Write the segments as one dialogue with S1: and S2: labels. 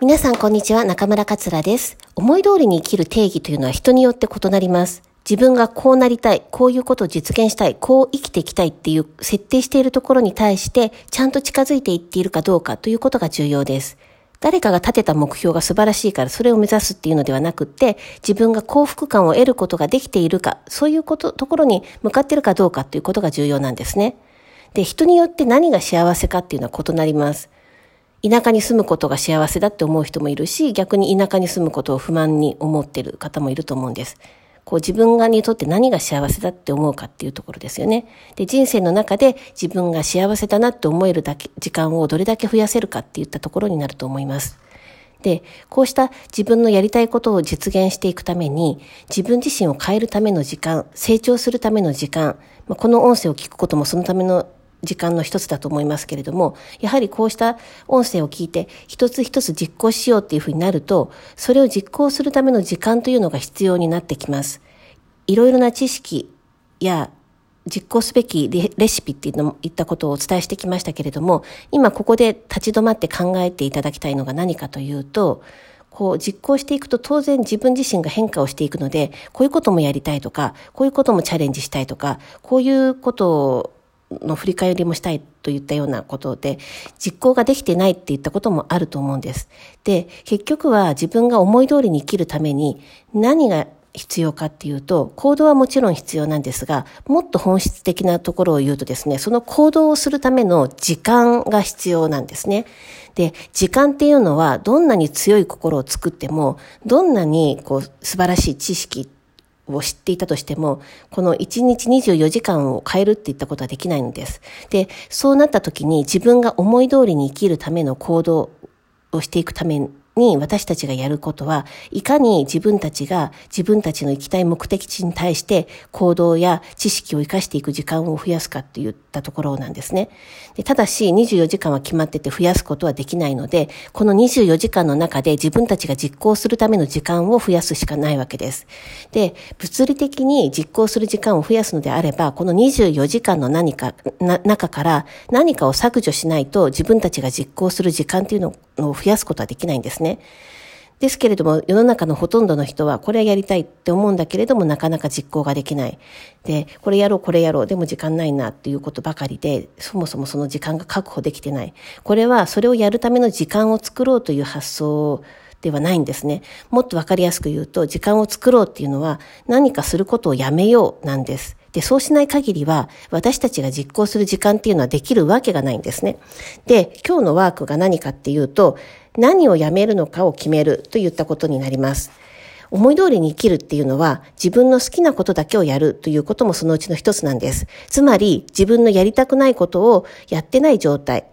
S1: 皆さんこんにちは、中村桂です。思い通りに生きる定義というのは人によって異なります。自分がこうなりたい、こういうことを実現したい、こう生きていきたいっていう設定しているところに対して、ちゃんと近づいていっているかどうかということが重要です。誰かが立てた目標が素晴らしいからそれを目指すっていうのではなくって、自分が幸福感を得ることができているか、そういうこと、ところに向かっているかどうかということが重要なんですね。で、人によって何が幸せかっていうのは異なります。田舎に住むことが幸せだって思う人もいるし、逆に田舎に住むことを不満に思っている方もいると思うんです。こう自分がにとって何が幸せだって思うかっていうところですよね。で、人生の中で自分が幸せだなって思えるだけ、時間をどれだけ増やせるかっていったところになると思います。で、こうした自分のやりたいことを実現していくために、自分自身を変えるための時間、成長するための時間、まあ、この音声を聞くこともそのための時間の一つだと思いますけれども、やはりこうした音声を聞いて一つ一つ実行しようっていうふうになると、それを実行するための時間というのが必要になってきます。いろいろな知識や実行すべきレシピっていうのも言ったことをお伝えしてきましたけれども、今ここで立ち止まって考えていただきたいのが何かというと、こう実行していくと当然自分自身が変化をしていくので、こういうこともやりたいとか、こういうこともチャレンジしたいとか、こういうことをの振り返りもしたいといったようなことで、実行ができてないって言ったこともあると思うんです。で、結局は自分が思い通りに生きるために何が必要かっていうと、行動はもちろん必要なんですが、もっと本質的なところを言うとですね、その行動をするための時間が必要なんですね。で、時間っていうのは、どんなに強い心を作っても、どんなにこう素晴らしい知識を知っていたとしても、この1日24時間を変えるって言ったことはできないんです。で、そうなった時に自分が思い通りに生きるための行動をしていくために私たちがやることは、いかに自分たちが自分たちの行きたい目的地に対して行動や知識を活かしていく時間を増やすかって言ったところなんですね。でただし、24時間は決まってて増やすことはできないので、この24時間の中で自分たちが実行するための時間を増やすしかないわけです。で、物理的に実行する時間を増やすのであれば、この24時間の何か、中から何かを削除しないと自分たちが実行する時間っていうののを増やすことはできないんですね。ですけれども、世の中のほとんどの人は、これはやりたいって思うんだけれども、なかなか実行ができない。で、これやろう、これやろう、でも時間ないなっていうことばかりで、そもそもその時間が確保できてない。これは、それをやるための時間を作ろうという発想ではないんですね。もっとわかりやすく言うと、時間を作ろうっていうのは、何かすることをやめようなんです。で、そうしない限りは、私たちが実行する時間っていうのはできるわけがないんですね。で、今日のワークが何かっていうと、何をやめるのかを決めるといったことになります。思い通りに生きるっていうのは自分の好きなことだけをやるということもそのうちの一つなんです。つまり自分のやりたくないことをやってない状態。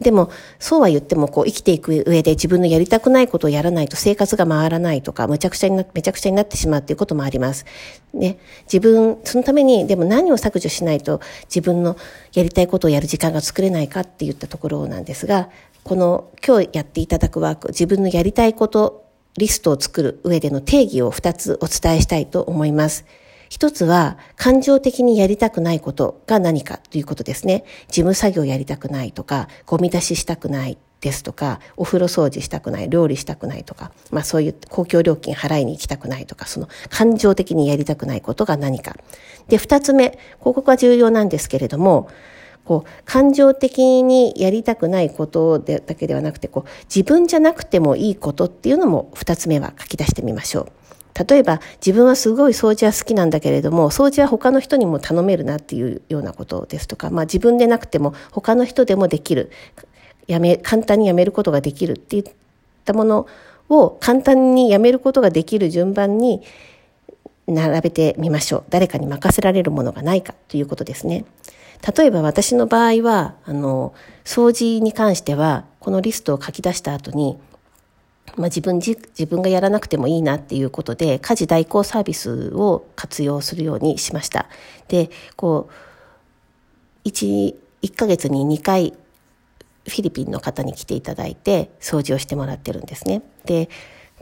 S1: でも、そうは言っても、こう、生きていく上で自分のやりたくないことをやらないと生活が回らないとか、むちゃくちゃにな、めちゃくちゃになってしまうっていうこともあります。ね。自分、そのために、でも何を削除しないと自分のやりたいことをやる時間が作れないかって言ったところなんですが、この今日やっていただくワーク、自分のやりたいことリストを作る上での定義を2つお伝えしたいと思います。一つは、感情的にやりたくないことが何かということですね。事務作業やりたくないとか、ゴミ出ししたくないですとか、お風呂掃除したくない、料理したくないとか、まあそういう公共料金払いに行きたくないとか、その感情的にやりたくないことが何か。で、二つ目、ここが重要なんですけれども、こう、感情的にやりたくないことでだけではなくて、こう、自分じゃなくてもいいことっていうのも二つ目は書き出してみましょう。例えば自分はすごい掃除は好きなんだけれども掃除は他の人にも頼めるなっていうようなことですとか、まあ、自分でなくても他の人でもできるやめ簡単にやめることができるっていったものを簡単にやめることができる順番に並べてみましょう。誰かに任せられるものがないかということですね。例えば私の場合はあの掃除に関してはこのリストを書き出した後にまあ、自分自分がやらなくてもいいなっていうことで家事代行サービスを活用するようにしました。でこう 1, 1ヶ月に2回フィリピンの方に来ていただいて掃除をしてもらってるんですね。で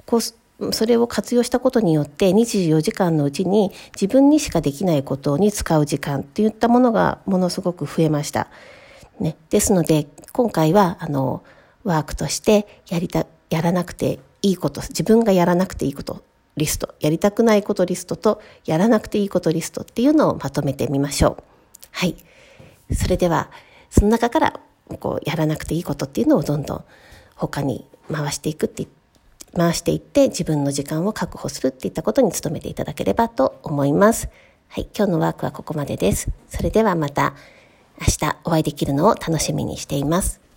S1: こうそれを活用したことによって24時間のうちに自分にしかできないことに使う時間っていったものがものすごく増えました。ね、ですので今回はあのワークとしてやりたやらなくていいこと、自分がやらなくていいことリスト、やりたくないことリストと、やらなくていいことリストっていうのをまとめてみましょう。はい。それでは、その中から、こう、やらなくていいことっていうのをどんどん他に回していくって回していって自分の時間を確保するっていったことに努めていただければと思います。はい、今日のワークはここまでです。それではまた明日お会いできるのを楽しみにしています。